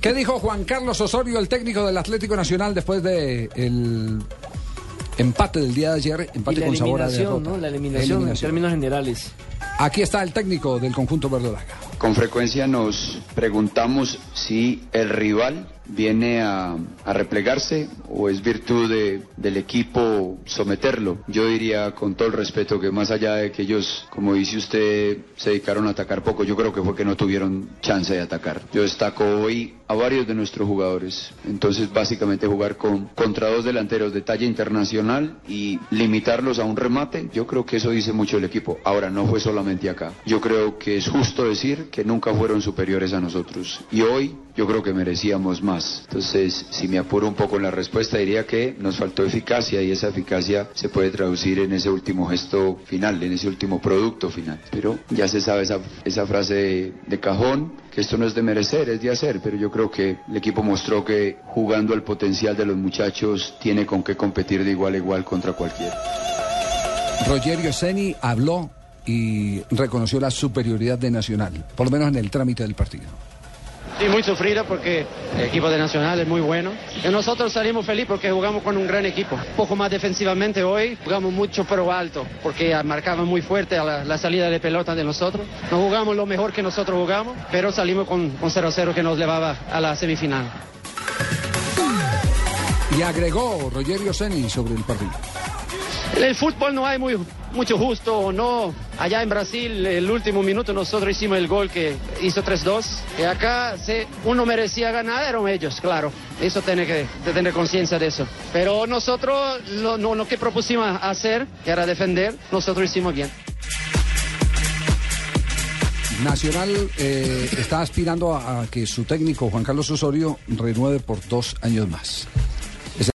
¿Qué dijo Juan Carlos Osorio, el técnico del Atlético Nacional, después de el empate del día de ayer? Empate Y la con sabor a eliminación, derrota. ¿no? La eliminación, en términos generales. Aquí está el técnico del conjunto verdolaga. Con frecuencia nos preguntamos si el rival viene a, replegarse o es virtud de- del equipo someterlo. Yo diría con todo el respeto que más allá de que ellos, como dice usted, se dedicaron a atacar poco, yo creo que fue que no tuvieron chance de atacar. Yo destaco hoy a varios de nuestros jugadores. Entonces básicamente jugar con, contra dos delanteros de talla internacional y limitarlos a un remate, yo creo que eso dice mucho el equipo. Ahora no fue solamente acá. Yo creo que es justo decir que nunca fueron superiores a nosotros. Y hoy yo creo que merecíamos más. Entonces, si me apuro un poco en la respuesta, diría que nos faltó eficacia y esa eficacia se puede traducir en ese último gesto final, en ese último producto final. Pero ya se sabe esa, esa frase de, cajón, que esto no es de merecer, es de hacer, pero yo creo que el equipo mostró que jugando al potencial de los muchachos tiene con qué competir de igual a igual contra cualquiera. Rogerio Ceni habló y reconoció la superioridad de Nacional, por lo menos en el trámite del partido. Sí, muy sufrida porque el equipo de Nacional es muy bueno. Nosotros salimos felices porque jugamos con un gran equipo. Un poco más defensivamente hoy, jugamos mucho pero alto, porque marcaban muy fuerte a la, la salida de pelota de nosotros. No jugamos lo mejor que nosotros jugamos, pero salimos con con 0-0 que nos llevaba a la semifinal. Y agregó Rogerio Ceni sobre el partido. El fútbol no hay muy, mucho justo o no. Allá en Brasil, el último minuto nosotros hicimos el gol que hizo 3-2. Y acá uno merecía ganar, eran ellos, claro. Eso tiene que tener conciencia de eso. Pero nosotros lo, que propusimos hacer, que era defender, nosotros hicimos bien. Nacional eh, está aspirando a que su técnico Juan Carlos Osorio renueve por dos años más.